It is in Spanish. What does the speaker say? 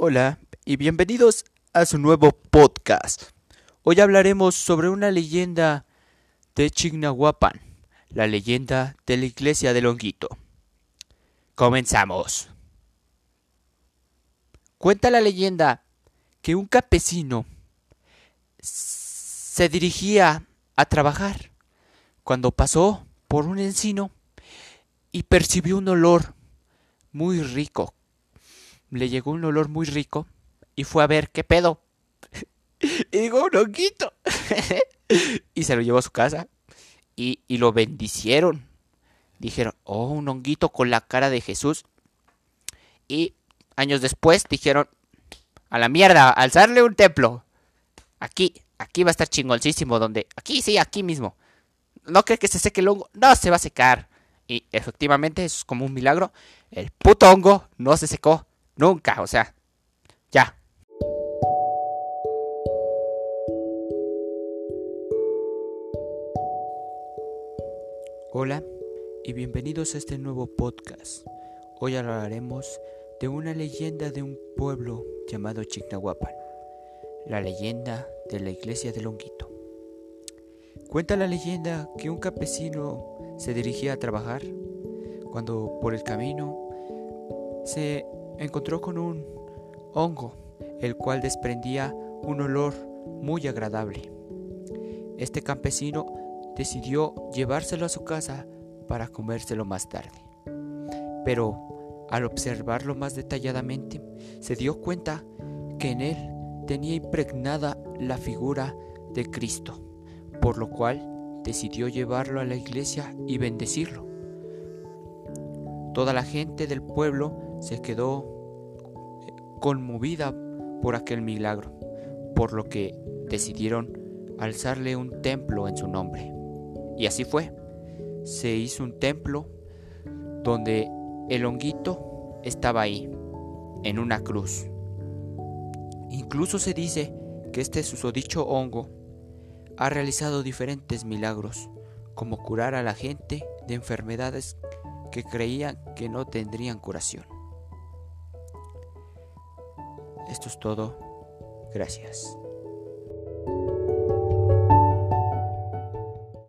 Hola y bienvenidos a su nuevo podcast. Hoy hablaremos sobre una leyenda de Chignahuapan, la leyenda de la iglesia de Longuito. Comenzamos. Cuenta la leyenda que un campesino se dirigía a trabajar cuando pasó por un encino y percibió un olor muy rico. Le llegó un olor muy rico y fue a ver qué pedo. y digo, un honguito. y se lo llevó a su casa y, y lo bendicieron. Dijeron, oh, un honguito con la cara de Jesús. Y años después dijeron, a la mierda, alzarle un templo. Aquí, aquí va a estar chingoncísimo, donde, aquí sí, aquí mismo. No cree que se seque el hongo, no se va a secar. Y efectivamente, eso es como un milagro. El puto hongo no se secó nunca, o sea, ya. Hola y bienvenidos a este nuevo podcast. Hoy hablaremos de una leyenda de un pueblo llamado Chignahuapan, la leyenda de la iglesia de Longuito. Cuenta la leyenda que un campesino se dirigía a trabajar cuando por el camino se encontró con un hongo, el cual desprendía un olor muy agradable. Este campesino decidió llevárselo a su casa para comérselo más tarde. Pero al observarlo más detalladamente, se dio cuenta que en él tenía impregnada la figura de Cristo, por lo cual decidió llevarlo a la iglesia y bendecirlo. Toda la gente del pueblo se quedó eh, conmovida por aquel milagro, por lo que decidieron alzarle un templo en su nombre. Y así fue. Se hizo un templo donde el honguito estaba ahí, en una cruz. Incluso se dice que este susodicho hongo ha realizado diferentes milagros, como curar a la gente de enfermedades que creían que no tendrían curación. Esto es todo. Gracias.